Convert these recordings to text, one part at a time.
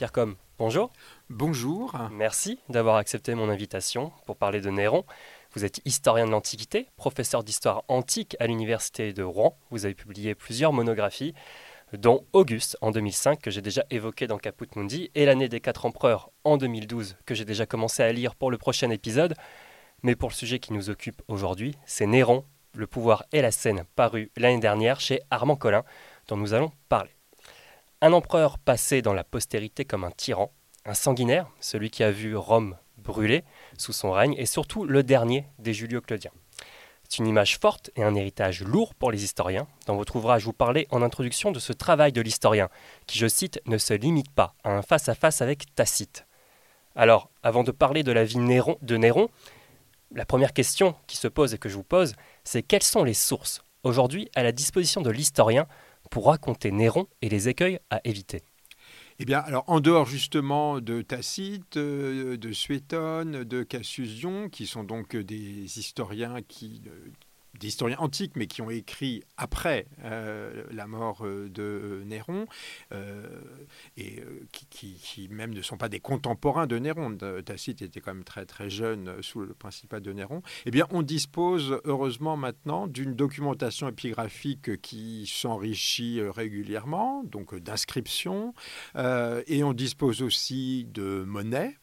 Pierre Com, bonjour. Bonjour. Merci d'avoir accepté mon invitation pour parler de Néron. Vous êtes historien de l'Antiquité, professeur d'histoire antique à l'Université de Rouen. Vous avez publié plusieurs monographies, dont Auguste en 2005, que j'ai déjà évoqué dans Caput Mundi, et l'année des quatre empereurs en 2012, que j'ai déjà commencé à lire pour le prochain épisode. Mais pour le sujet qui nous occupe aujourd'hui, c'est Néron, le pouvoir et la scène, paru l'année dernière chez Armand Collin, dont nous allons parler. Un empereur passé dans la postérité comme un tyran, un sanguinaire, celui qui a vu Rome brûler sous son règne, et surtout le dernier des Julio-Claudiens. C'est une image forte et un héritage lourd pour les historiens. Dans votre ouvrage, vous parlez en introduction de ce travail de l'historien, qui, je cite, ne se limite pas à un face-à-face avec Tacite. Alors, avant de parler de la vie de Néron, la première question qui se pose et que je vous pose, c'est quelles sont les sources? Aujourd'hui à la disposition de l'historien pour raconter Néron et les écueils à éviter. Eh bien, alors en dehors justement de Tacite, euh, de Suétone, de Cassius Dion, qui sont donc des historiens qui euh, des historiens antiques, mais qui ont écrit après euh, la mort euh, de Néron, euh, et qui, même ne sont pas des contemporains de Néron. Tacite était quand même très très jeune sous le principat de Néron. Eh bien, on dispose heureusement maintenant d'une documentation épigraphique qui s'enrichit régulièrement, donc d'inscriptions, et on dispose aussi de monnaies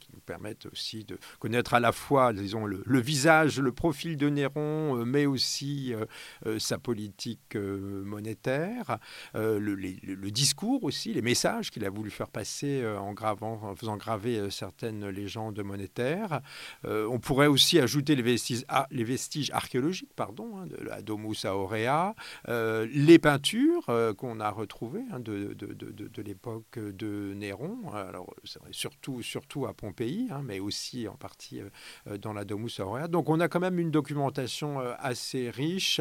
Qui nous permettent aussi de connaître à la fois, disons, le, visage, le profil de Néron, euh, mais aussi euh, euh, sa politique monétaire, le, discours aussi, les messages qu'il a voulu faire passer en, gravant, en faisant graver certaines légendes monétaires. on pourrait aussi ajouter les vestiges, archéologiques, pardon, hein, de la Domus Aurea, les peintures qu'on a retrouvées hein, de, de, de l'époque de Néron. Alors, surtout, surtout à Pompéi, hein, mais aussi en partie euh, euh, dans la Domus Aurea. Donc on a quand même une documentation euh, assez riche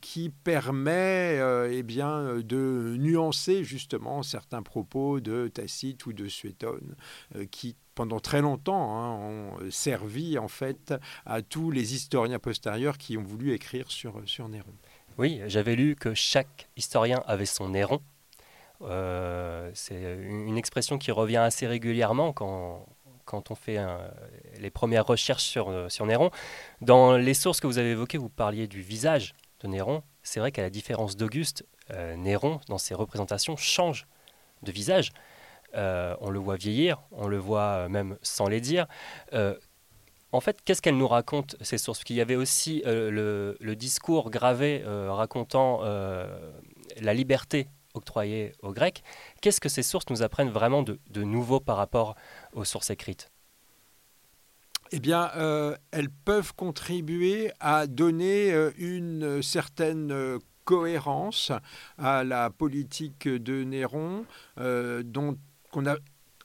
qui permet eh bien, de nuancer justement certains propos de Tacite ou de Suétone qui pendant très longtemps hein, ont servi en fait à tous les historiens postérieurs qui ont voulu écrire sur, sur Néron. Oui, j'avais lu que chaque historien avait son Néron, c'est une expression qui revient assez régulièrement quand, quand on fait les premières recherches sur, euh, sur Néron. Dans les sources que vous avez évoquées, vous parliez du visage de Néron. C'est vrai qu'à la différence d'Auguste, euh, Néron, dans ses représentations, change de visage. on le voit vieillir, on le voit même sans les dire. en fait, qu'est-ce qu'elles nous racontent, ces sources? Qu'il y avait aussi le, discours gravé racontant la liberté octroyées aux Grecs. Qu'est-ce que ces sources nous apprennent vraiment de, nouveau par rapport aux sources écrites? Eh bien, euh, elles peuvent contribuer à donner euh, une certaine euh, cohérence à la politique de Néron, dont qu'on a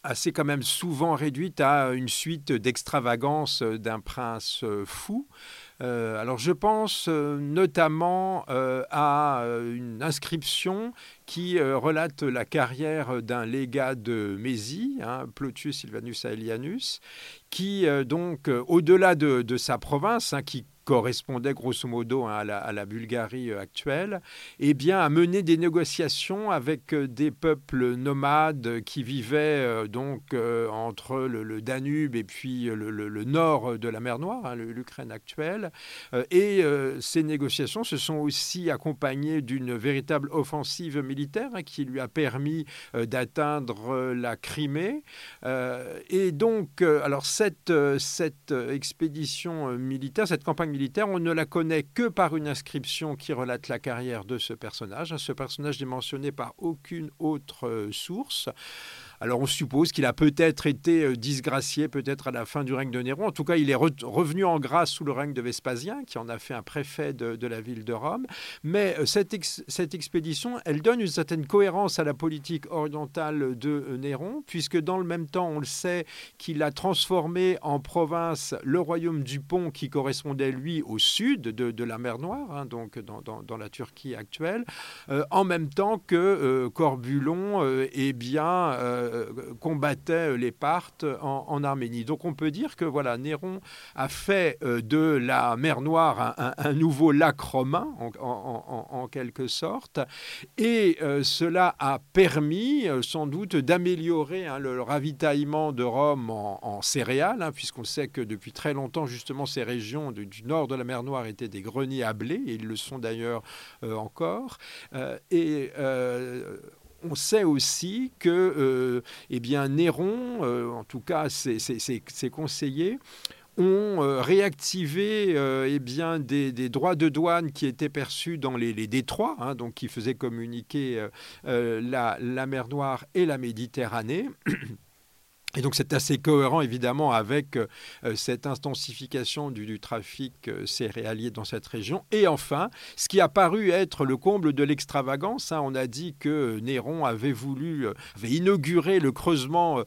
assez quand même souvent réduite à une suite d'extravagances d'un prince fou. Alors je pense notamment à une inscription qui relate la carrière d'un légat de Mésie, hein, Plotius Silvanus Aelianus, qui donc, au-delà de, sa province, hein, qui correspondait grosso modo hein, à, la, Bulgarie euh, actuelle, eh bien, a mené des négociations avec euh, des peuples nomades qui vivaient euh, donc entre le, Danube et puis le, nord de la mer Noire, hein, l'Ukraine actuelle. et ces négociations se sont aussi accompagnées d'une véritable offensive militaire hein, qui lui a permis d'atteindre la Crimée. et donc, alors cette, cette expédition militaire, cette campagne militaire, on ne la connaît que par une inscription qui relate la carrière de ce personnage. Ce personnage n'est mentionné par aucune autre euh, source. Alors on suppose qu'il a peut-être été euh, disgracié, peut-être à la fin du règne de Néron. En tout cas, il est revenu en grâce sous le règne de Vespasien, qui en a fait un préfet de, la ville de Rome. Mais euh, cette, cette, expédition, elle donne une certaine cohérence à la politique orientale de euh, Néron, puisque dans le même temps, on le sait, qu'il a transformé en province le royaume du Pont, qui correspondait, lui, au sud de, la mer Noire, hein, donc dans, la Turquie actuelle, en même temps que Corbulon eh bien, combattait les Parthes en, Arménie. Donc on peut dire que voilà, Néron a fait de la mer Noire un, nouveau lac romain, en, quelque sorte, et cela a permis sans doute d'améliorer hein, le, ravitaillement de Rome en, céréales, hein, puisqu'on sait que depuis très longtemps, justement, ces régions du nord de la mer Noire étaient des greniers à blé, et ils le sont d'ailleurs euh, encore. Euh, euh, on sait aussi que eh bien, Néron, en tout cas ses, conseillers, ont réactivé eh bien, des, droits de douane qui étaient perçus dans les, détroits, hein, donc qui faisaient communiquer la, mer Noire et la Méditerranée. Et donc c'est assez cohérent évidemment avec euh, cette intensification du, trafic euh, céréalier dans cette région. Et enfin, ce qui a paru être le comble de l'extravagance, hein, on a dit que Néron avait voulu, euh, avait inauguré le creusement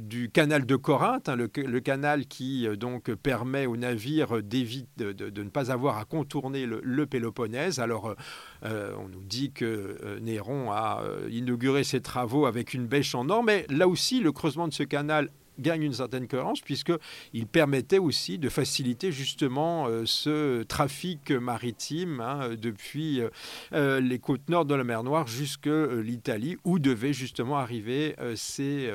du canal de Corinthe, hein, le, canal qui donc permet aux navires de, de, ne pas avoir à contourner le, le Péloponnèse. Alors on nous dit que Néron a inauguré ses travaux avec une bêche en or, mais là aussi le creusement de ce canal gagne une certaine cohérence puisqu'il permettait aussi de faciliter justement euh, ce trafic maritime hein, depuis euh, euh, les côtes nord de la mer Noire jusque l'Italie où devaient justement arriver ces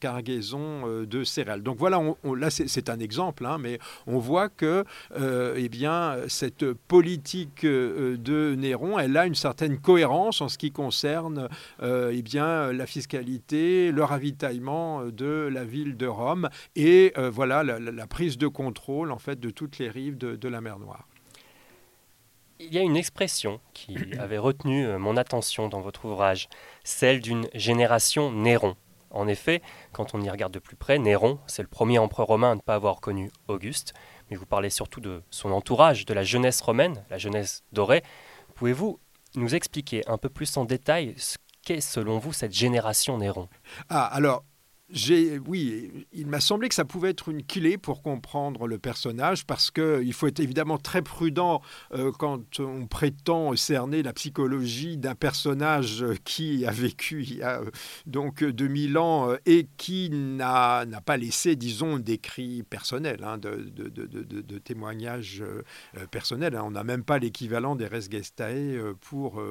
cargaisons de céréales. Donc voilà, là c'est un exemple, hein, mais on voit que eh bien, cette politique de Néron, elle a une certaine cohérence en ce qui concerne eh bien, la fiscalité, le ravitaillement de la ville de Rome et euh, voilà la, prise de contrôle en fait de toutes les rives de, la mer Noire. Il y a une expression qui avait retenu euh, mon attention dans votre ouvrage, celle d'une génération Néron. En effet, quand on y regarde de plus près, Néron, c'est le premier empereur romain à ne pas avoir connu Auguste, mais vous parlez surtout de son entourage, de la jeunesse romaine, la jeunesse dorée. Pouvez-vous nous expliquer un peu plus en détail ce qu'est selon vous cette génération Néron? Ah, alors oui, il m'a semblé que ça pouvait être une clé pour comprendre le personnage parce qu'il faut être évidemment très prudent euh, quand on prétend cerner la psychologie d'un personnage qui a vécu il y a euh, donc 2000 ans euh, et qui n'a pas laissé, disons, d'écrits personnels, hein, de, de, témoignages personnels. Hein. On n'a même pas l'équivalent des res gestae pour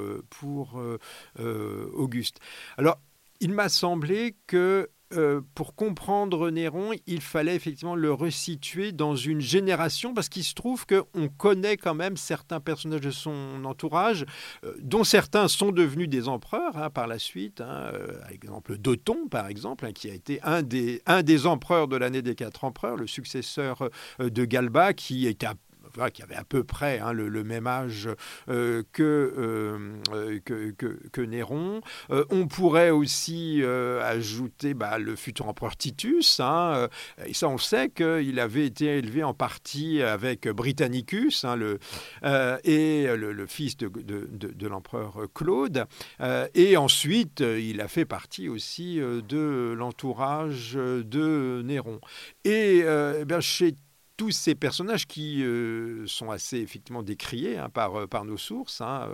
Auguste. Alors, il m'a semblé que euh, pour comprendre Néron, il fallait effectivement le resituer dans une génération, parce qu'il se trouve qu'on connaît quand même certains personnages de son entourage, euh, dont certains sont devenus des empereurs hein, par la suite. Hein, euh, exemple, Doton, par exemple, hein, qui a été un des, un des empereurs de l'année des quatre empereurs, le successeur de Galba, qui était qui avait à peu près hein, le, même âge euh, euh, euh, que, que, Néron. on pourrait aussi ajouter bah, le futur empereur Titus. Hein, et ça, on sait qu'il avait été élevé en partie avec Britannicus hein, le, et le, fils de, l'empereur Claude. et ensuite, il a fait partie aussi de l'entourage de Néron. Et eh bien, chez tous ces personnages qui euh, sont assez effectivement décriés hein, par, euh, par nos sources. Hein.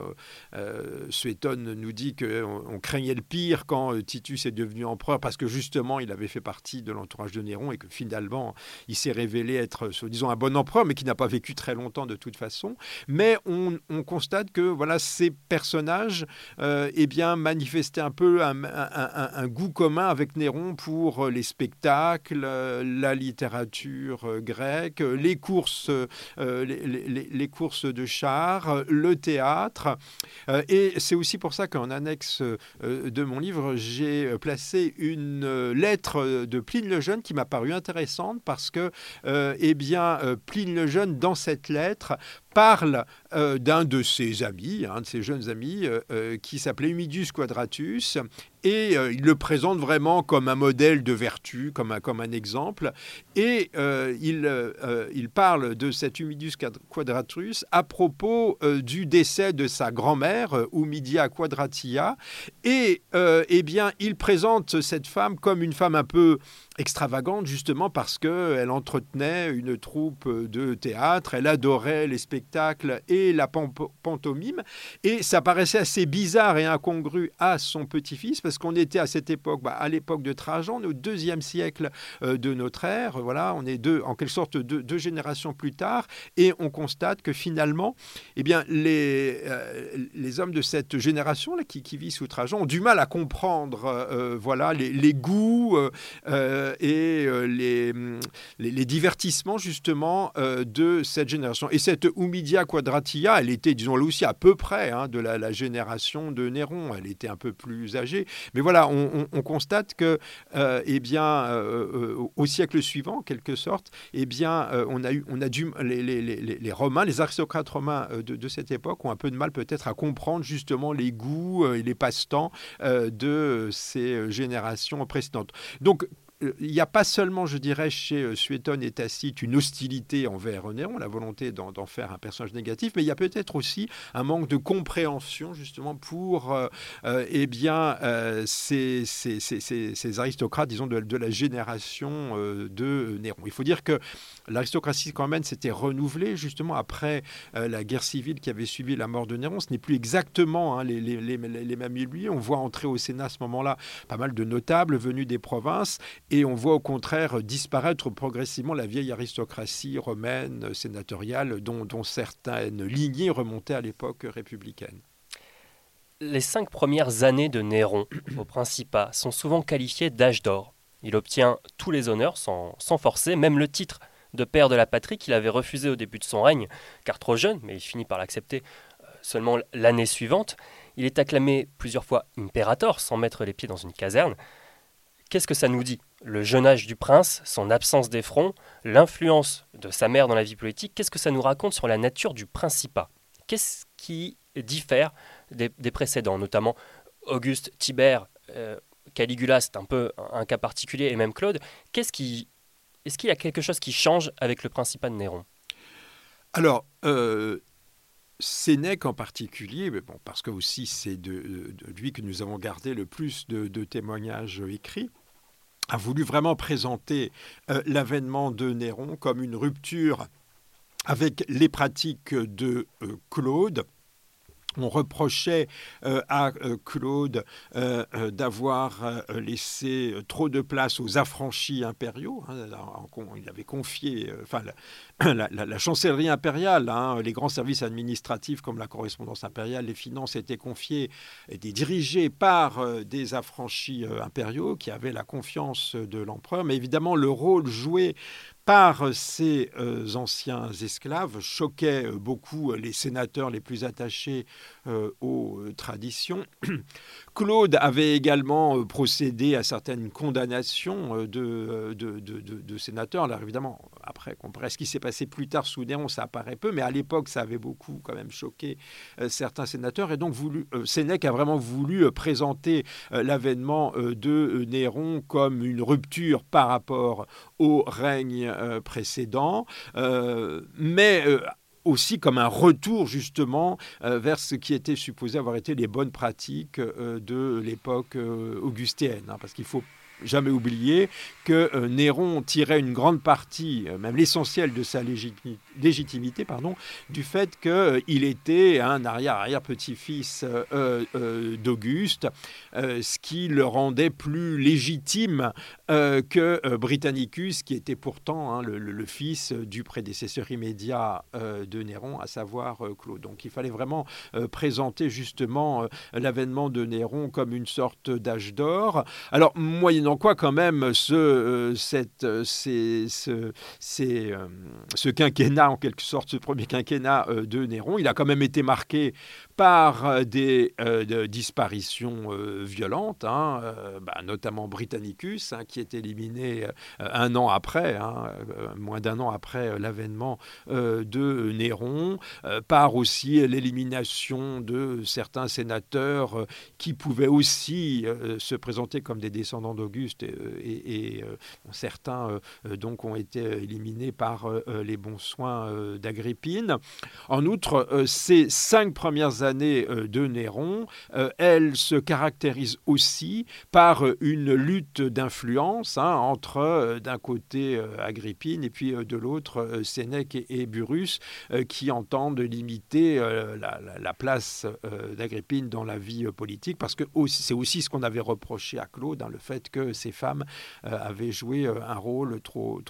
Euh, nous dit qu'on on craignait le pire quand Titus est devenu empereur parce que justement il avait fait partie de l'entourage de Néron et que finalement il s'est révélé être, disons, un bon empereur mais qui n'a pas vécu très longtemps de toute façon. Mais on, constate que voilà ces personnages eh bien, manifestaient un peu un, goût commun avec Néron pour les spectacles, la littérature grecque les courses, euh, les, courses de chars, le théâtre. Euh, et c'est aussi pour ça qu'en annexe euh, de mon livre, j'ai placé une lettre de Pline le Jeune qui m'a paru intéressante parce que, eh bien, Pline le Jeune, dans cette lettre, parle d'un de ses amis, un de ses jeunes amis, qui s'appelait Humidius Quadratus, et euh, il le présente vraiment comme un modèle de vertu, comme un, comme un exemple. Et euh, il, euh, il, parle de cet Humidus Quadratus à propos du décès de sa grand-mère, Humidia Quadratia. Et eh bien, il présente cette femme comme une femme un peu extravagante justement parce qu'elle entretenait une troupe de théâtre, elle adorait les spectacles et la pantomime. Et ça paraissait assez bizarre et incongru à son petit-fils, parce qu'on était à cette époque, bah, à l'époque de Trajan, au deuxième siècle euh, de notre ère. Voilà, on est deux, en quelque sorte deux, générations plus tard, et on constate que finalement, eh bien, les, euh, les hommes de cette génération là, qui, vit sous Trajan ont du mal à comprendre euh, voilà, les, goûts et les, les, divertissements justement de cette génération. Et cette Humidia Elle était, disons-le aussi, à peu près hein, de la, génération de Néron. Elle était un peu plus âgée. Mais voilà, on, constate que, eh bien, au siècle suivant, en quelque sorte, eh bien, euh, on a eu, on a dû, les, Romains, les aristocrates romains euh, de, de, cette époque ont un peu de mal peut-être à comprendre justement les goûts euh, et les passe-temps de ces générations précédentes. Donc, euh, il n'y a pas seulement, je dirais, chez euh, Suétone et Tacite une hostilité envers Néron, la volonté d'en faire un personnage négatif, mais il y a peut-être aussi un manque de compréhension justement pour euh, eh bien, ces, aristocrates, disons, de, la génération de Néron. Il faut dire que l'aristocratie quand même s'était renouvelée justement après la guerre civile qui avait suivi la mort de Néron. Ce n'est plus exactement hein, les, les, les. On voit entrer au Sénat à ce moment-là pas mal de notables venus des provinces et on voit au contraire disparaître progressivement la vieille aristocratie romaine sénatoriale dont, certaines lignées remontaient à l'époque républicaine. Les cinq premières années de Néron au Principat sont souvent qualifiées d'âge d'or. Il obtient tous les honneurs sans, sans forcer, même le titre de père de la patrie qu'il avait refusé au début de son règne, car trop jeune, mais il finit par l'accepter euh, seulement l'année suivante. Il est acclamé plusieurs fois impérator sans mettre les pieds dans une caserne. Qu'est-ce que ça nous dit? Le jeune âge du prince, son absence d'effront, l'influence de sa mère dans la vie politique, qu'est-ce que ça nous raconte sur la nature du principat? Qu'est-ce qui diffère des, précédents, notamment Auguste, Tibère, euh, Caligula, c'est un peu un cas particulier, et même Claude. Qu'est-ce qui, est-ce qu'il y a quelque chose qui change avec le principat de Néron? Alors, euh, Sénèque en particulier, mais bon, parce que aussi c'est de, lui que nous avons gardé le plus de, témoignages écrits, a voulu vraiment présenter euh, l'avènement de Néron comme une rupture avec les pratiques de euh, Claude on reprochait euh, à euh, Claude euh, d'avoir laissé trop de place aux affranchis impériaux. Hein, il avait confié, enfin, la, chancellerie impériale, hein, les grands services administratifs comme la correspondance impériale, les finances étaient confiés, étaient dirigés par des affranchis impériaux qui avaient la confiance de l'empereur. Mais évidemment, le rôle joué par ces euh, anciens esclaves choquait euh, beaucoup les sénateurs les plus attachés euh, aux traditions. Claude avait également procédé à certaines condamnations de, de, sénateurs. Alors évidemment, après, ce qui s'est passé plus tard sous Néron, ça apparaît peu, mais à l'époque, ça avait beaucoup quand même choqué certains sénateurs. Et donc, voulu, Sénèque a vraiment voulu présenter l'avènement de Néron comme une rupture par rapport au règne euh, précédent, euh, mais euh, aussi comme un retour justement vers ce qui était supposé avoir été les bonnes pratiques de l'époque augustéenne. Hein, parce qu'il faut jamais oublier que euh, Néron tirait une grande partie, euh, même l'essentiel de sa légitimité, du fait qu'il euh, était un arrière-arrière-petit-fils d'Auguste, ce qui le rendait plus légitime que Britannicus, qui était pourtant hein, le, fils du prédécesseur immédiat de Néron, à savoir Claude. Donc il fallait vraiment présenter justement l'avènement de Néron comme une sorte d'âge d'or. Alors, moyennant quoi, quand même, ce, euh, cette, euh, ce, euh, ce quinquennat, en quelque sorte, ce premier quinquennat de Néron, il a quand même été marqué par des, disparitions violentes, hein, bah, notamment Britannicus, hein, qui est éliminé un an après, hein, moins d'un an après l'avènement de Néron, par aussi l'élimination de certains sénateurs qui pouvaient aussi se présenter comme des descendants d'Auguste et, euh, certains euh, donc ont été éliminés par euh, les bons soins d'Agrippine. En outre, ces cinq premières années de Néron, elles se caractérisent aussi par une lutte d'influence hein, entre d'un côté Agrippine et puis de l'autre Sénèque et, Burrus qui entendent limiter la, place d'Agrippine dans la vie politique parce que c'est aussi ce qu'on avait reproché à Claude, hein, le fait que ces femmes avaient joué un rôle trop,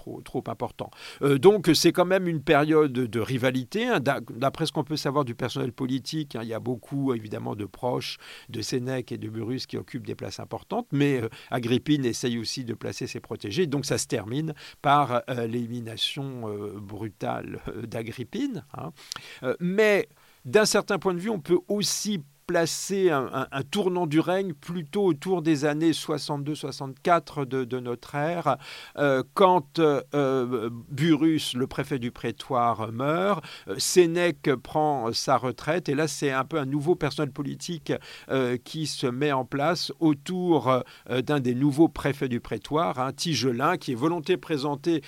important. donc c'est quand même une période de rivalité. Hein. D'après ce qu'on peut savoir du personnel politique, il y a beaucoup évidemment de proches de Sénèque et de Burrus qui occupent des places importantes, mais euh, Agrippine essaye aussi de placer ses protégés. Donc ça se termine par euh, l'élimination euh, brutale d'Agrippine. Hein. mais d'un certain point de vue, on peut aussi placer un, tournant du règne plutôt autour des années 62-64 de, notre ère, euh, quand euh, Burrus, le préfet du prétoire, meurt, euh, Sénèque prend sa retraite, et là c'est un peu un nouveau personnel politique qui se met en place autour d'un des nouveaux préfets du prétoire, un Tigelin, qui est volonté présentée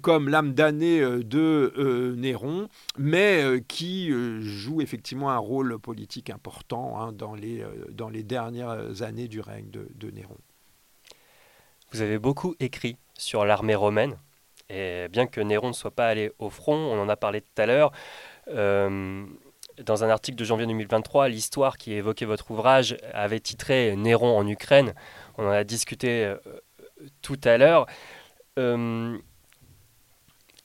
comme l'âme damnée de Néron, mais qui joue effectivement un rôle politique important Hein, dans, les, euh, dans les dernières années du règne de, Néron. Vous avez beaucoup écrit sur l'armée romaine, et bien que Néron ne soit pas allé au front, on en a parlé tout à l'heure, euh, dans un article de janvier 2023, l'histoire qui évoquait votre ouvrage avait titré Néron en Ukraine. On en a discuté euh, tout à l'heure.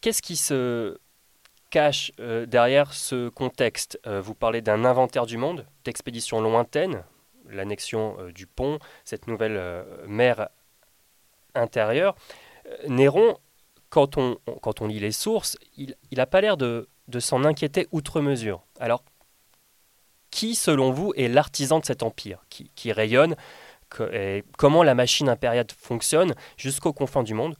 Qu'est-ce qui se cache euh, derrière ce contexte euh, Vous parlez d'un inventaire du monde, d'expéditions lointaines, l'annexion euh, du pont, cette nouvelle mer intérieure. Néron, quand on, lit les sources, il n'a pas l'air de, de s'en inquiéter outre mesure. Alors, qui, selon vous, est l'artisan de cet empire? Qui, qui rayonne? Et Comment la machine impériale fonctionne jusqu'aux confins du monde?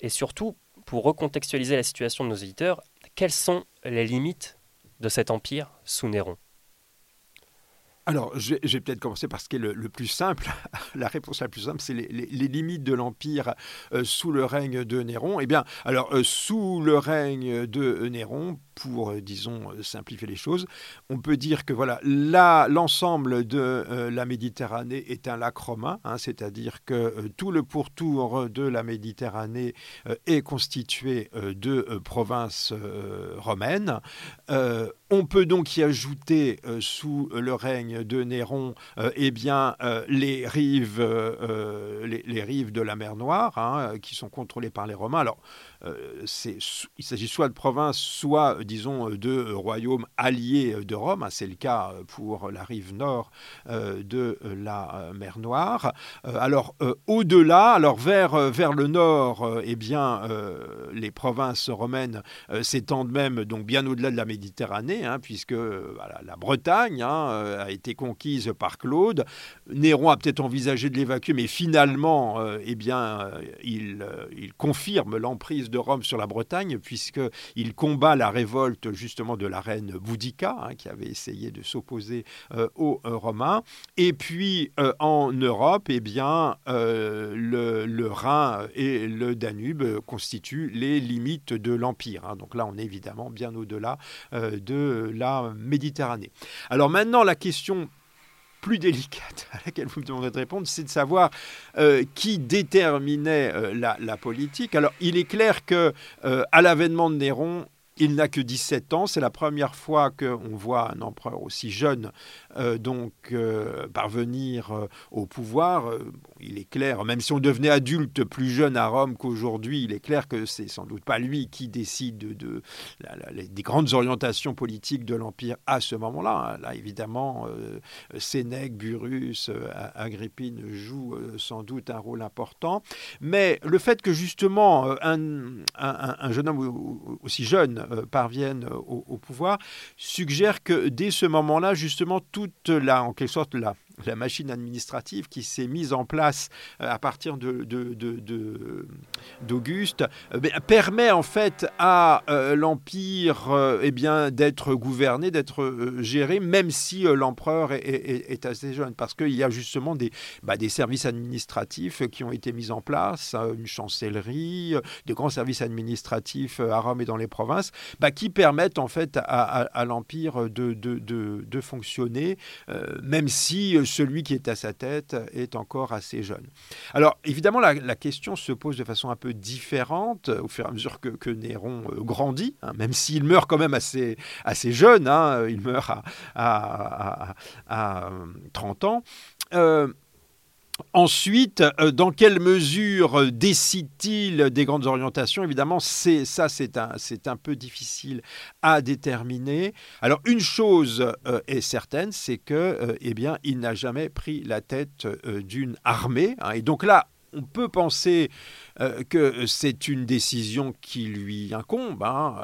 Et surtout, pour recontextualiser la situation de nos éditeurs, quelles sont les limites de cet empire sous Néron? Alors, je vais, peut-être commencer par ce qui est le, plus simple. la réponse la plus simple, c'est les, limites de l'Empire euh, sous le règne de Néron. Eh bien, alors, euh, sous le règne de Néron, pour, euh, disons, simplifier les choses, on peut dire que voilà, l'ensemble de la Méditerranée est un lac romain, hein, c'est-à-dire que tout le pourtour de la Méditerranée est constitué de provinces romaines. on peut donc y ajouter, sous le règne de Néron euh, eh bien, euh, les, rives, euh, de la mer Noire, hein, qui sont contrôlées par les Romains. Alors, euh, il s'agit soit de provinces, soit, disons, de royaumes alliés de Rome. Hein, c'est le cas pour la rive nord euh, de la mer Noire. Euh, alors, au-delà, alors vers, vers le nord, eh bien, les provinces romaines s'étendent même donc bien au-delà de la Méditerranée, hein, puisque la Bretagne hein, a été conquise par Claude. Néron a peut-être envisagé de l'évacuer, mais finalement, eh bien, il confirme l'emprise de Rome sur la Bretagne, puisqu'il combat la révolte justement de la reine Boudica, hein, qui avait essayé de s'opposer euh, aux euh, Romains. Et puis euh, en Europe, eh bien, le, Rhin et le Danube constituent les limites de l'Empire. Hein. Donc là, on est évidemment bien au-delà de la Méditerranée. Alors maintenant, la question plus délicate à laquelle vous me demanderez de répondre, c'est de savoir euh, qui déterminait euh, la, politique. Alors, il est clair que euh, à l'avènement de Néron, il n'a que 17 ans. C'est la première fois qu'on voit un empereur aussi jeune euh, donc euh, parvenir euh, au pouvoir. il est clair, même si on devenait adulte plus jeune à Rome qu'aujourd'hui, il est clair que c'est sans doute pas lui qui décide de, des grandes orientations politiques de l'Empire à ce moment-là. Hein. Là, évidemment, Sénèque, Burrus, Agrippine jouent sans doute un rôle important. Mais le fait que justement un, jeune homme aussi jeune parvienne au, au pouvoir suggère que dès ce moment-là, justement, toute la, en quelque sorte, la, la machine administrative qui s'est mise en place euh, à partir d'Auguste de, de, euh, permet en fait à euh, l'Empire eh d'être gouverné, d'être géré, même si l'empereur est, assez jeune, parce qu'il y a justement des, bah, des services administratifs qui ont été mis en place, une chancellerie, des grands services administratifs à Rome et dans les provinces, bah, qui permettent en fait à, à, l'Empire de, de, fonctionner, même si celui qui est à sa tête est encore assez jeune. Alors évidemment, la, question se pose de façon un peu différente au fur et à mesure que, Néron grandit, hein, même s'il meurt quand même assez, assez jeune, hein, il meurt à, à, 30 ans. Ensuite, euh, dans quelle mesure euh, décide-t-il des grandes orientations? Évidemment, c'est ça, c'est un, c'est un peu difficile à déterminer. Alors, une chose euh, est certaine, c'est que, eh il n'a jamais pris la tête d'une armée. Hein. et donc là, on peut penser euh, que c'est une décision qui lui incombe. Hein.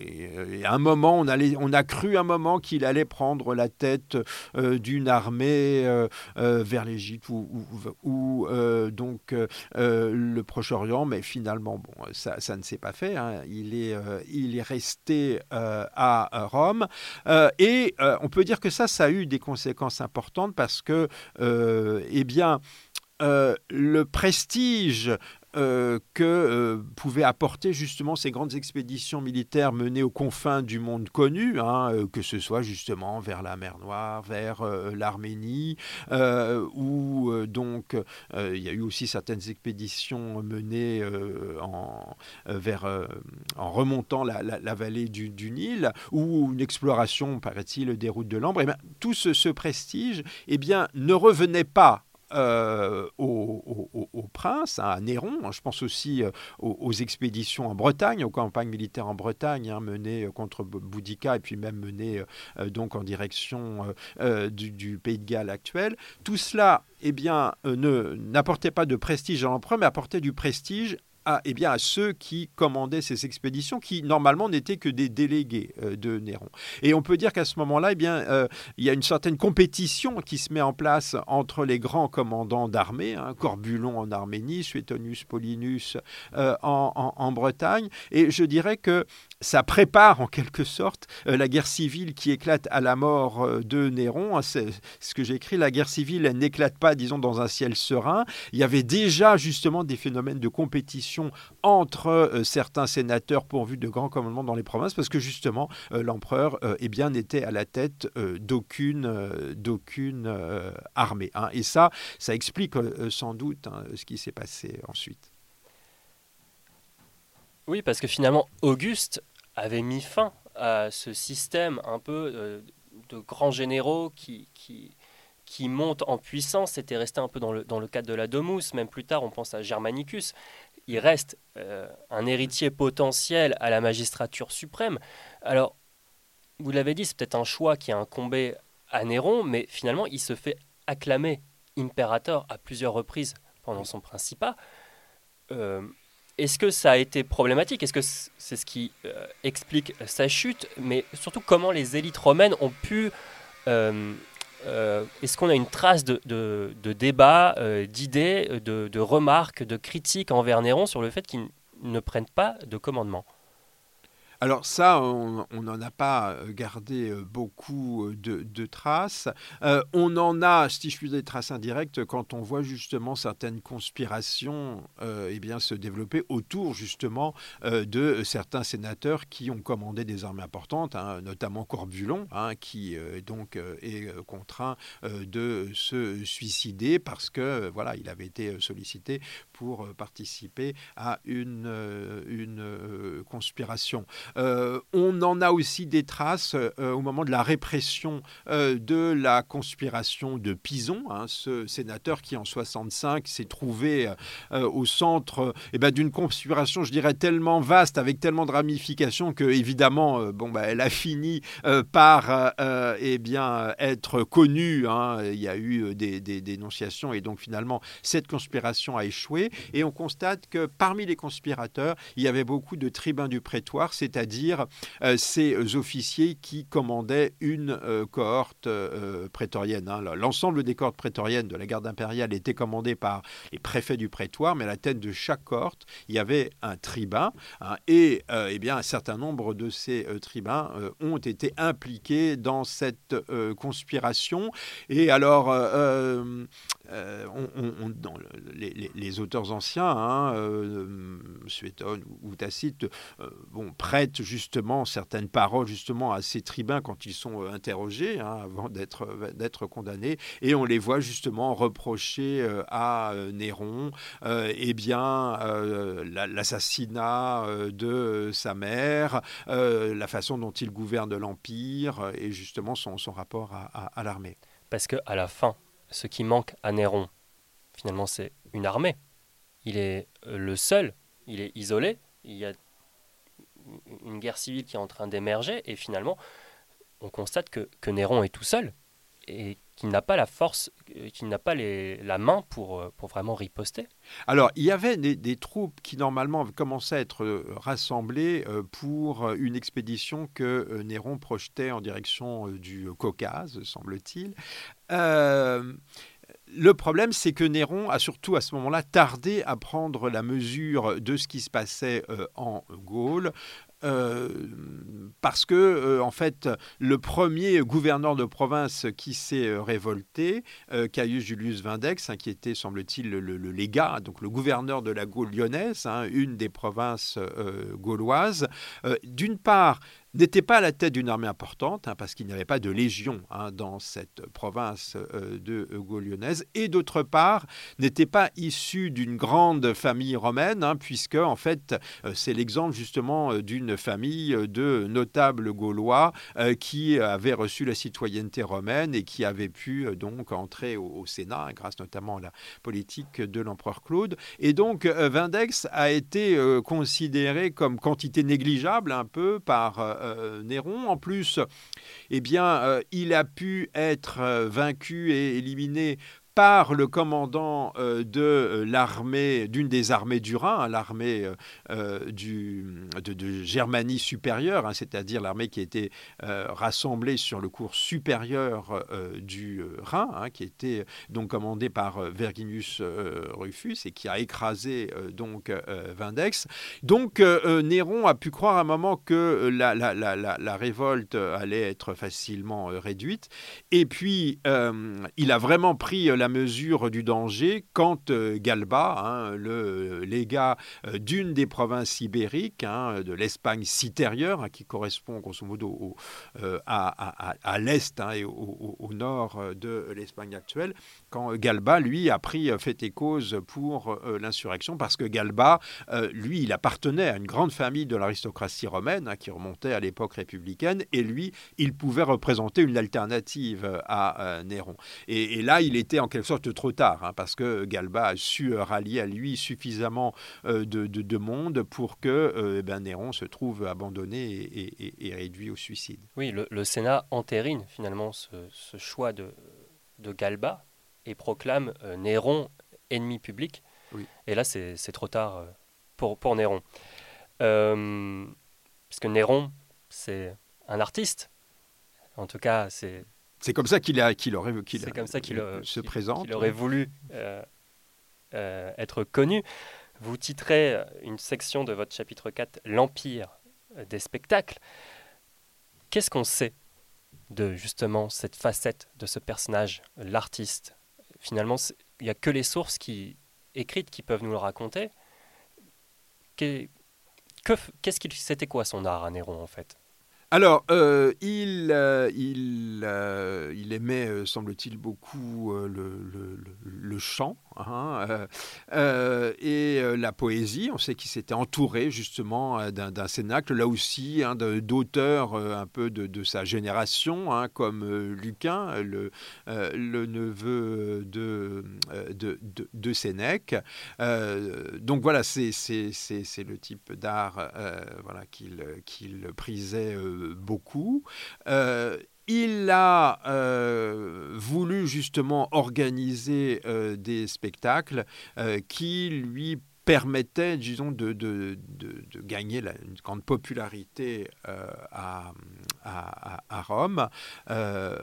Et, à un moment, on, a cru un moment qu'il allait prendre la tête euh, d'une armée euh, vers l'Égypte ou, donc le Proche-Orient, mais finalement, bon, ça, ça ne s'est pas fait. Hein. Il, est, il est resté à Rome. et on peut dire que ça, ça a eu des conséquences importantes parce que, eh bien, euh, le prestige euh, que euh, pouvaient apporter justement ces grandes expéditions militaires menées aux confins du monde connu, hein, que ce soit justement vers la mer Noire, vers l'Arménie, où donc il y a eu aussi certaines expéditions menées en, vers, en remontant la, vallée du, Nil, ou une exploration, paraît-il, des routes de l'Ambre. Et eh tout ce, prestige eh bien, ne revenait pas euh, au, prince, hein, à Néron. Hein. Je pense aussi euh, aux, expéditions en Bretagne, aux campagnes militaires en Bretagne, hein, menées euh, contre Boudica et puis même menées donc en direction du, pays de Galles actuel. Tout cela, eh bien, ne n'apportait pas de prestige à l'empereur, mais apportait du prestige à, eh bien, à ceux qui commandaient ces expéditions, qui normalement n'étaient que des délégués euh, de Néron. Et on peut dire qu'à ce moment-là, eh bien, euh, il y a une certaine compétition qui se met en place entre les grands commandants d'armée, hein, Corbulon en Arménie, Suetonius Paulinus euh, en, Bretagne. Et je dirais que ça prépare en quelque sorte la guerre civile qui éclate à la mort de Néron. Hein, c'est ce que j'ai écrit, la guerre civile, n'éclate pas, disons, dans un ciel serein. Il y avait déjà justement des phénomènes de compétition entre euh, certains sénateurs pourvus de grands commandements dans les provinces, parce que justement, euh, l'empereur euh, eh bien, n'était à la tête d'aucune, d'aucune armée. Hein. Et ça, ça explique sans doute hein, ce qui s'est passé ensuite. Oui, parce que finalement, Auguste avait mis fin à ce système un peu de grands généraux qui, qui, qui montent en puissance. C'était resté un peu dans le, dans le cadre de la Domus. Même plus tard, on pense à Germanicus il reste euh, un héritier potentiel à la magistrature suprême. Alors, vous l'avez dit, c'est peut-être un choix qui a incombé à Néron, mais finalement, il se fait acclamer impérateur à plusieurs reprises pendant son principat. Euh, est-ce que ça a été problématique? Est-ce que c'est ce qui euh, explique sa chute? Mais surtout, comment les élites romaines ont pu euh, est-ce qu'on a une trace de, de, débat, euh, d'idées, de, remarques, de critiques envers Néron sur le fait qu'il ne prenne pas de commandement? Alors ça, on n'en a pas euh, gardé euh, beaucoup euh, de, traces. on en a, si je puis des traces indirectes quand on voit justement certaines conspirations eh bien, se développer autour justement de certains sénateurs qui ont commandé des armées importantes, hein, notamment Corbulon, hein, qui donc est contraint de se suicider parce que voilà, il avait été sollicité pour participer à une, une conspiration. Euh, on en a aussi des traces euh, au moment de la répression euh, de la conspiration de Pison, hein, ce sénateur qui en 65 s'est trouvé au centre ben, d'une conspiration, je dirais, tellement vaste, avec tellement de ramifications que évidemment, bon, bah, elle a fini par eh bien, être connue. Hein. Il y a eu des, des dénonciations et donc finalement, cette conspiration a échoué. Et on constate que parmi les conspirateurs, il y avait beaucoup de tribuns du prétoire, c'est-à-dire c'est-à-dire euh, ces officiers qui commandaient une euh, cohorte euh, prétorienne. Hein. L'ensemble des cohortes prétoriennes de la garde impériale étaient commandées par les préfets du prétoire, mais à la tête de chaque cohorte, il y avait un tribun, hein, et eh bien, un certain nombre de ces tribuns ont été impliqués dans cette conspiration. Et alors, euh, les, auteurs anciens, hein, ou, Tacite, bon, prêtent justement certaines paroles justement à ces tribuns quand ils sont interrogés hein, avant d'être d'être condamnés, et on les voit justement reprocher à Néron, eh bien, l'assassinat de sa mère, la façon dont il gouverne l'empire, et justement son, son rapport à, à l'armée. Parce que à la fin ce qui manque à Néron, finalement, c'est une armée. Il est euh, le seul, il est isolé, il y a une guerre civile qui est en train d'émerger, et finalement, on constate que, que Néron est tout seul, et qu'il n'a pas la force, euh, qu'il n'a pas les, la main pour, euh, pour vraiment riposter. Alors, il y avait des, troupes qui normalement commençaient à être rassemblées pour une expédition que Néron projetait en direction du Caucase, semble-t-il. Euh, le problème, c'est que Néron a surtout à ce moment-là tardé à prendre la mesure de ce qui se passait euh, en Gaule. Euh, parce que, en fait, le premier gouverneur de province qui s'est révolté, Caius Julius Vindex, hein, qui était, semble-t-il, le, légat, donc le gouverneur de la Gaule lyonnaise, hein, une des provinces gauloises, d'une part, n'était pas à la tête d'une armée importante, hein, parce qu'il n'y avait pas de légion hein, dans cette province euh, de Gaule-Lyonnaise, et d'autre part, n'était pas issu d'une grande famille romaine, hein, puisque en fait, euh, c'est l'exemple justement euh, d'une famille de notables gaulois qui avaient reçu la citoyenneté romaine et qui avaient pu donc entrer au, Sénat, grâce notamment à la politique de l'empereur Claude. Et donc, Vindex a été considéré comme quantité négligeable un peu par euh, Néron. En plus, eh bien, euh, il a pu être euh, vaincu et éliminé par le commandant euh, de euh, l'armée, d'une des armées du Rhin, hein, l'armée euh, de, Germanie supérieure, hein, c'est-à-dire l'armée qui était rassemblée sur le cours supérieur du Rhin, hein, qui était donc commandée par Verginius Rufus et qui a écrasé donc Vindex. Donc Néron a pu croire à un moment que la, la révolte allait être facilement réduite. Et puis, il a vraiment pris la mesure du danger quand euh, Galba, hein, le légat euh, d'une des provinces ibériques, hein, de l'Espagne citérieure, hein, qui correspond grosso modo euh, à, l'est et au, nord de l'Espagne actuelle, quand Galba, lui, a pris fait et cause pour l'insurrection, parce que Galba, lui, il appartenait à une grande famille de l'aristocratie romaine, qui remontait à l'époque républicaine, et lui, il pouvait représenter une alternative à Néron. Et, là, il était en quelque sorte trop tard, hein, parce que Galba a su rallier à lui suffisamment euh, de, de, monde pour que euh, eh ben, Néron se trouve abandonné et, réduit au suicide. Oui, le, Sénat entérine finalement ce, choix de, Galba et proclame euh, Néron ennemi public. Et là, c'est trop tard pour, pour Néron. puisque Néron, c'est un artiste. En tout cas, c'est c'est comme ça qu'il a, qu'il aurait, qu'il comme ça qu'il se présente. Il aurait voulu euh, euh, être connu. Vous titrez une section de votre chapitre 4 L'Empire des spectacles. Qu'est-ce qu'on sait de justement cette facette de ce personnage, l'artiste Finalement, il n'y a que les sources qui, écrites qui peuvent nous le raconter. Qu'est-ce qu'il, c'était quoi son art à Néron en fait? Alors, euh, il, euh, il, euh, il, aimait, semble-t-il, beaucoup le, chant hein, et la poésie. On sait qu'il s'était entouré justement d'un cénacle, là aussi, hein, d'auteurs un peu de, sa génération, hein, comme Lucain, le, neveu de, Sénèque. donc voilà, c'est le type d'art qu'il prisait beaucoup. Euh, il a euh, voulu justement organiser euh, des spectacles qui lui permettaient, disons, de, de, de, gagner une grande popularité à, à, Rome.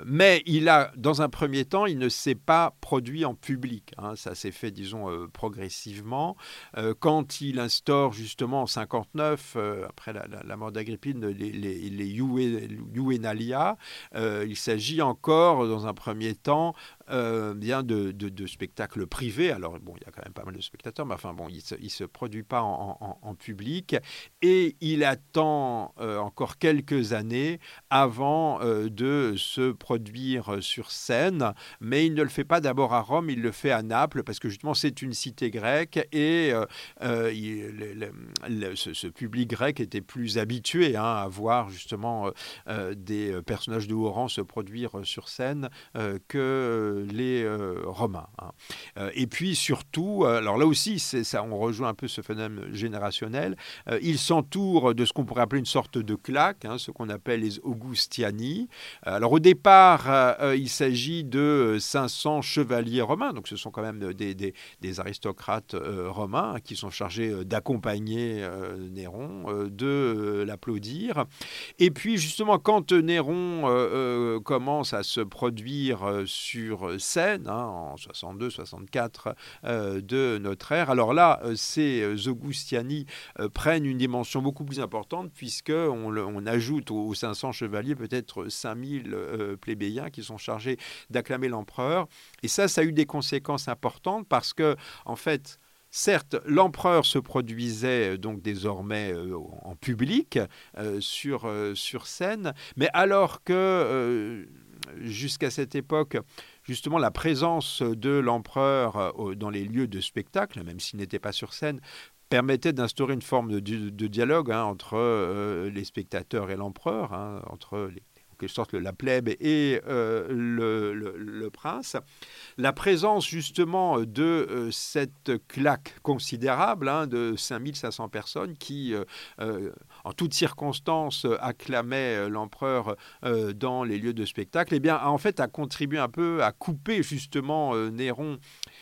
mais il a, dans un premier temps, il ne s'est pas produit en public. Hein. ça s'est fait, disons, progressivement. quand il instaure justement en 59, après la, mort d'Agrippine, les, les, les il s'agit encore, dans un premier temps, euh, bien de, spectacles privés. Alors, bon, il y a quand même pas mal de spectateurs, mais enfin, bon, il ne se, produit pas en, public. Et il attend euh, encore quelques années avant euh, de se produire sur scène. Mais il ne le fait pas d'abord à Rome, il le fait à Naples, parce que justement, c'est une cité grecque. Et ce, public grec était plus habitué hein, à voir justement des personnages de haut rang se produire sur scène que les euh, Romains. Hein. Euh, et puis surtout, euh, alors là aussi, on rejoint un peu ce phénomène générationnel, ils s'entourent de ce qu'on pourrait appeler une sorte de claque, hein, ce qu'on appelle les Augustiani. Alors au départ, il s'agit de 500 chevaliers romains, donc ce sont quand même des, aristocrates romains qui sont chargés d'accompagner Néron, de l'applaudir. Et puis justement, quand Néron commence à se produire sur scène, hein, en 62-64 euh, de notre ère. Alors là, euh, ces euh, Augustiani prennent une dimension beaucoup plus importante puisqu'on on ajoute aux 500 chevaliers peut-être 5000 plébéiens qui sont chargés d'acclamer l'empereur. Et ça, ça a eu des conséquences importantes parce que, en fait, Certes, l'empereur se produisait donc désormais en public sur, sur scène, mais alors que jusqu'à cette époque, justement la présence de l'empereur euh, dans les lieux de spectacle, même s'il n'était pas sur scène, permettait d'instaurer une forme de, dialogue hein, entre euh, les spectateurs et l'empereur, hein, entre les, quelque sorte la plèbe et euh, le, prince. La présence justement de euh, cette claque considérable hein, de 5500 personnes qui, euh, en toutes circonstances, acclamaient l'empereur dans les lieux de spectacle, eh bien, en fait, a contribué un peu à couper justement Néron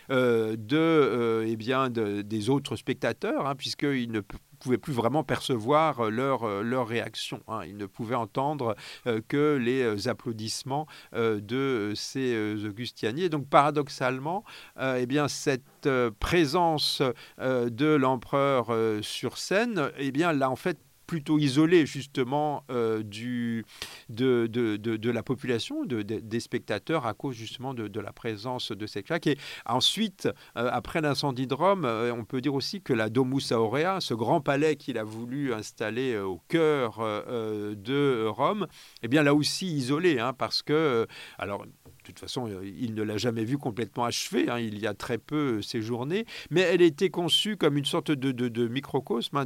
de, eh bien, des autres spectateurs, hein, puisqu'il ne pouvaient plus vraiment percevoir euh, leur, euh, leur réaction. Hein. Ils ne pouvaient entendre euh, que les applaudissements de ces Augustiani. Et donc, paradoxalement, eh cette présence de l'empereur sur scène, eh bien, là, en fait, plutôt isolé justement euh, du, de, de, de, la population, de, des spectateurs à cause justement de, la présence de cette claque. Et ensuite, euh, après l'incendie de Rome, euh, on peut dire aussi que la Domus Aurea, ce grand palais qu'il a voulu installer au cœur de Rome, eh bien là aussi isolé, hein, parce que, alors de toute façon, euh, il ne l'a jamais vue complètement achevée. Hein, il y a très peu séjourné, mais elle était conçue comme une sorte de, microcosme hein,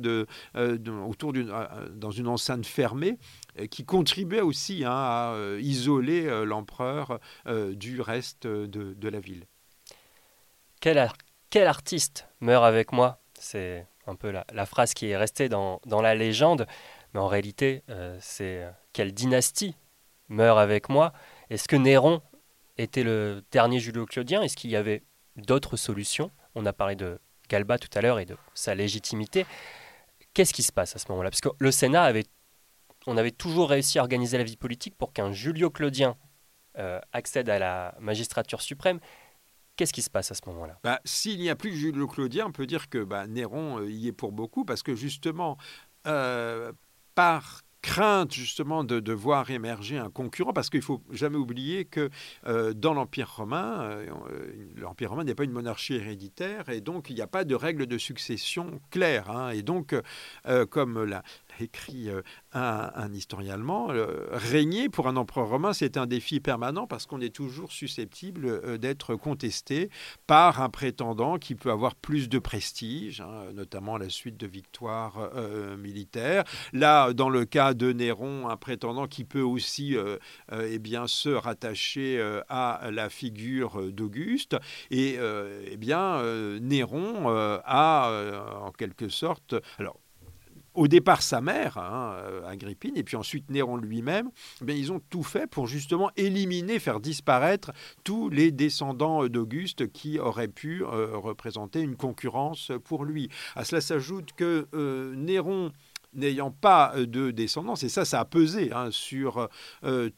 euh, autour d'une, euh, dans une enceinte fermée qui contribuait aussi hein, à isoler l'empereur du reste de, la ville. Quel, artiste meurt avec moi? C'est un peu la, phrase qui est restée dans, la légende, mais en réalité, c'est quelle dynastie meurt avec moi? Est-ce que Néron était le dernier Julio-Claudien Est-ce qu'il y avait d'autres solutions? On a parlé de Galba tout à l'heure et de sa légitimité. Qu'est-ce qui se passe à ce moment-là? Parce que le Sénat avait, on avait toujours réussi à organiser la vie politique pour qu'un Julio-Claudien euh, accède à la magistrature suprême. Qu'est-ce qui se passe à ce moment-là? Bah, S'il n'y a plus Julio-Claudien, on peut dire que bah, Néron euh, y est pour beaucoup, parce que justement, euh, par crainte justement de, voir émerger un concurrent, parce qu'il faut jamais oublier que euh, dans l'Empire romain, euh, euh, l'Empire romain n'est pas une monarchie héréditaire, et donc il n'y a pas de règle de succession claire. Hein. et donc, comme la, écrit euh, un, historien allemand, euh, régner pour un empereur romain, c'est un défi permanent parce qu'on est toujours susceptible euh, d'être contesté par un prétendant qui peut avoir plus de prestige, hein, notamment à la suite de victoires militaires. Là, dans le cas de Néron, un prétendant qui peut aussi eh bien, se rattacher à la figure d'Auguste. Et eh bien, Néron a en quelque sorte... Alors, au départ sa mère, hein, euh, Agrippine, et puis ensuite Néron lui-même, eh ils ont tout fait pour justement éliminer, faire disparaître tous les descendants d'Auguste qui auraient pu euh, représenter une concurrence pour lui. À cela s'ajoute que euh, Néron n'ayant pas de descendance, et ça, ça a pesé hein, sur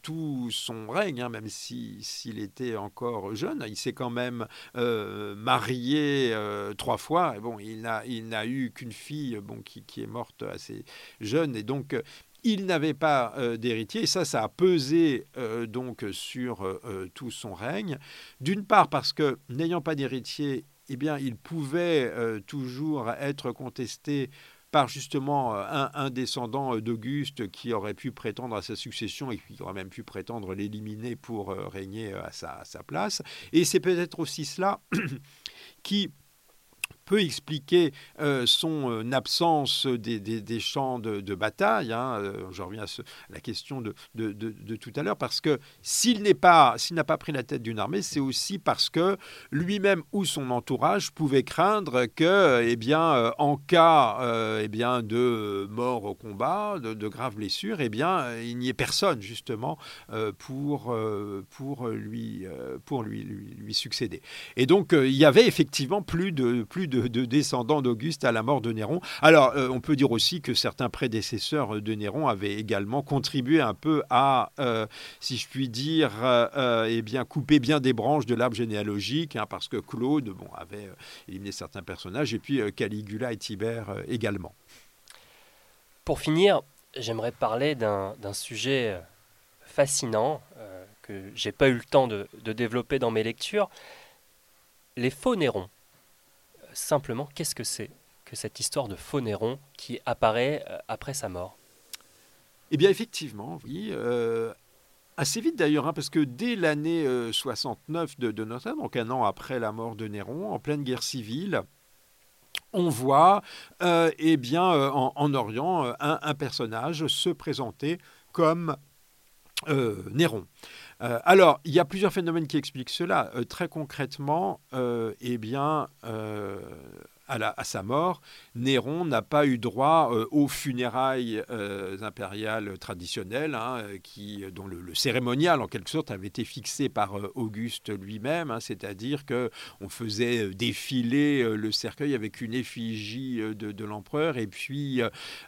tout son règne, hein, même s'il était encore jeune. Il s'est quand même marié trois fois. Et bon, il n'a eu qu'une fille bon, qui, qui, est morte assez jeune, et donc il n'avait pas euh, d'héritier, et ça, ça a pesé euh, donc sur euh, tout son règne. D'une part parce que n'ayant pas d'héritier, eh bien, il pouvait toujours être contesté par justement un, descendant d'Auguste qui aurait pu prétendre à sa succession et qui aurait même pu prétendre l'éliminer pour régner à sa place. Et c'est peut-être aussi cela qui peut expliquer euh, son euh, absence des, des, champs de, bataille. Hein, euh, je reviens à, la question de, de, tout à l'heure, parce que s'il n'est pas, s'il n'a pas pris la tête d'une armée, c'est aussi parce que lui-même ou son entourage pouvait craindre que, eh bien, en cas eh bien, de mort au combat, de, graves blessures, eh bien, il n'y ait personne justement pour, pour, lui, pour lui, lui, succéder. Et donc, il y avait effectivement plus de, plus de de, descendants d'Auguste à la mort de Néron. Alors, euh, on peut dire aussi que certains prédécesseurs de Néron avaient également contribué un peu à, euh, si je puis dire, euh, eh bien, couper bien des branches de l'arbre généalogique, hein, parce que Claude bon, avait éliminé certains personnages, et puis Caligula et Tibère également. Pour finir, j'aimerais parler d'un sujet fascinant que j'ai pas eu le temps de, de développer dans mes lectures, les faux Nérons simplement, qu'est-ce que c'est que cette histoire de faux Néron qui apparaît euh, après sa mort? Eh bien, effectivement, oui. Euh, assez vite d'ailleurs, hein, parce que dès l'année 69 euh, de, de Notre-Dame, donc un an après la mort de Néron, en pleine guerre civile, on voit eh bien, en, Orient un, personnage se présenter comme Néron. Euh, alors, il y a plusieurs phénomènes qui expliquent cela. Euh, très concrètement, euh, eh bien, à, sa mort, Néron n'a pas eu droit euh, aux funérailles euh, impériales traditionnelles, hein, dont le, cérémonial, en quelque sorte, avait été fixé par euh, Auguste lui-même, hein, c'est-à-dire que on faisait défiler le cercueil avec une effigie de, l'empereur, et puis,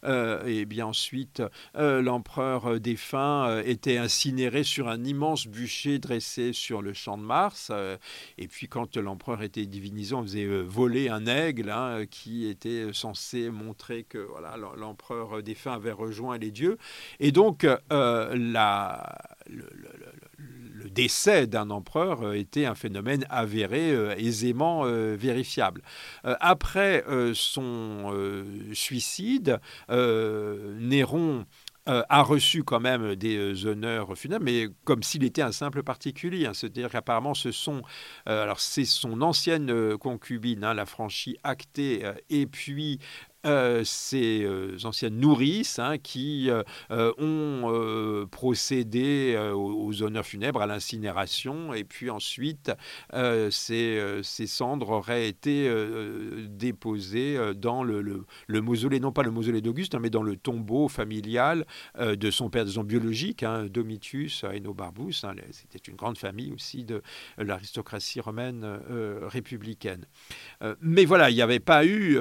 et bien ensuite, l'empereur défunt était incinéré sur un immense bûcher dressé sur le champ de Mars, et puis quand l'empereur était divinisé, on faisait voler un aigle Hein, qui était censé montrer que voilà, l'empereur défunt avait rejoint les dieux. Et donc, euh, le, décès d'un empereur était un phénomène avéré, euh, aisément euh, vérifiable. après son suicide, Néron euh, a reçu quand même des euh, honneurs funèbres, mais comme s'il était un simple particulier. Hein. C'est-à-dire qu'apparemment, ce sont, euh, alors c'est son ancienne concubine, hein, la franchie actée, et puis euh, ces euh, anciennes nourrices hein, qui euh, ont procédé aux, honneurs funèbres, à l'incinération, et puis ensuite ces, ces, cendres auraient été déposées dans le, le, mausolée, non pas le mausolée d'Auguste, hein, mais dans le tombeau familial de son père, disons biologique, hein, Domitius Aenobarbus. C'était une grande famille aussi de l'aristocratie romaine républicaine. mais voilà, il n'y avait pas eu,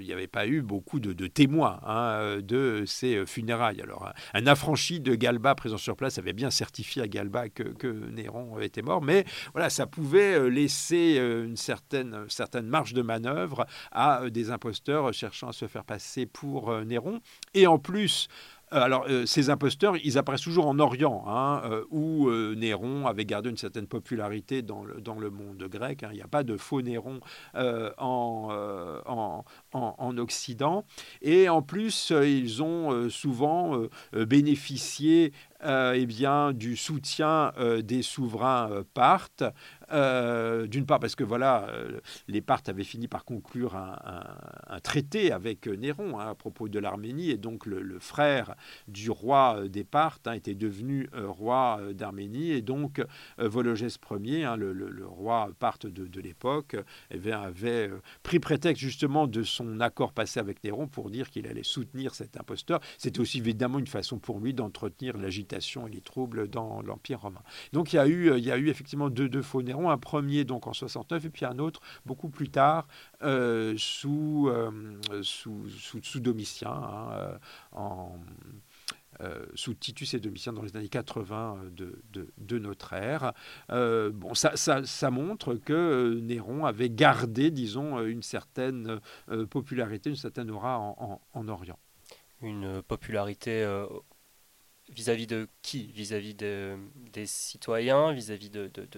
il y avait pas eu beaucoup de, témoins hein, de ces funérailles. Alors, un, affranchi de Galba présent sur place avait bien certifié à Galba que, Néron était mort, mais voilà, ça pouvait euh, laisser euh, une certaine, certaine marge de manœuvre à euh, des imposteurs cherchant à se faire passer pour Néron. Et en plus, euh, alors, euh, ces imposteurs, ils apparaissent toujours en Orient, hein, euh, où Néron avait gardé une certaine popularité dans le, dans le monde grec. Hein. Il n'y a pas de faux Néron en, en, en, Occident. Et en plus, ils ont souvent bénéficié eh bien, du soutien des souverains parthes, euh, d'une part parce que voilà, euh, les Parthes avaient fini par conclure un, traité avec Néron hein, à propos de l'Arménie, et donc le, frère du roi euh, des Parthes hein, était devenu roi d'Arménie, et donc Vologès Ier, hein, le, roi parthe de, l'époque, eh avait pris prétexte justement de son accord passé avec Néron pour dire qu'il allait soutenir cet imposteur. C'était aussi évidemment une façon pour lui d'entretenir l'agitation l'agitation et les troubles dans l'Empire romain. Donc il y a eu, il y a eu effectivement deux, deux faux Néron, un premier donc en 69 et puis un autre beaucoup plus tard sous, sous, sous, Domitien hein, en euh, sous Titus et Domitien dans les années 80 de, de, notre ère. Euh, bon, ça, ça, montre que Néron avait gardé, disons, une certaine euh, popularité, une certaine aura en, en, Orient. Une popularité vis-à-vis de qui? Vis-à-vis de, des citoyens, vis-à-vis de, de,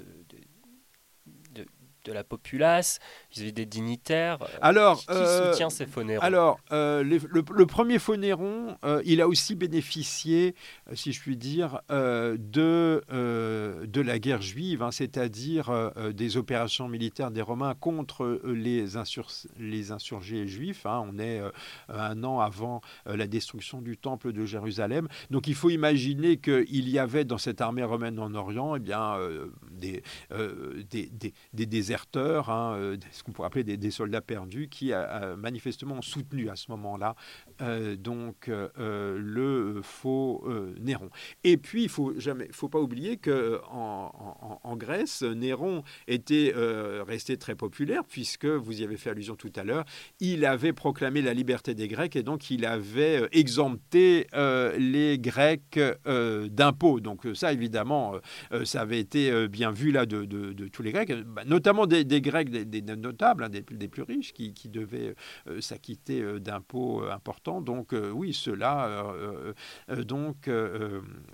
de la populace, vis-à-vis des dignitaires euh, Alors, qui, euh, soutient ces faux Alors, euh, le, premier faux Néron, il a aussi bénéficié, si je puis dire, de, de la guerre juive, hein, c'est-à-dire des opérations militaires des Romains contre les, les insurgés juifs. Hein. on est un an avant la destruction du temple de Jérusalem. Donc, il faut imaginer qu'il y avait dans cette armée romaine en Orient eh bien, des, des, des, des Hein, euh, ce qu'on pourrait appeler des, soldats perdus, qui a, manifestement soutenu à ce moment-là euh, donc euh, le faux Néron. Et puis il faut jamais, faut pas oublier que en, Grèce, Néron était resté très populaire puisque vous y avez fait allusion tout à l'heure, il avait proclamé la liberté des Grecs et donc il avait exempté les Grecs d'impôts. Donc ça évidemment, ça avait été bien vu là de, de tous les Grecs, bah, des, Grecs, des, notables, hein, des, plus riches, qui, devaient euh, s'acquitter euh, d'impôts euh, importants. Donc oui, ceux-là donc,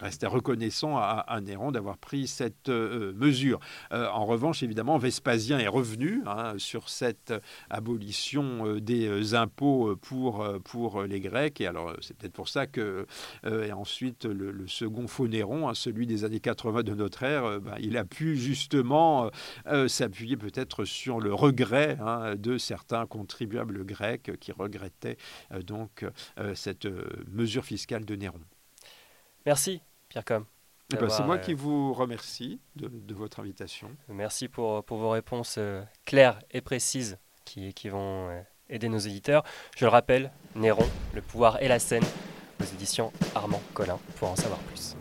restaient reconnaissants à, Néron d'avoir pris cette mesure. en revanche, évidemment, Vespasien est revenu hein, sur cette abolition des impôts pour, pour les Grecs. Et alors, c'est peut-être pour ça que, et ensuite, le, second faux Néron, hein, celui des années 80 de notre ère, ben, il a pu justement s'appuyer peut-être sur le regret hein, de certains contribuables grecs qui regrettaient euh, donc euh, cette euh, mesure fiscale de Néron. Merci Pierre Com. Eh ben, c'est moi qui vous remercie de, votre invitation. Merci pour, pour vos réponses claires et précises qui, qui vont aider nos éditeurs. Je le rappelle, Néron, le pouvoir et la scène, aux éditions Armand Collin, pour en savoir plus.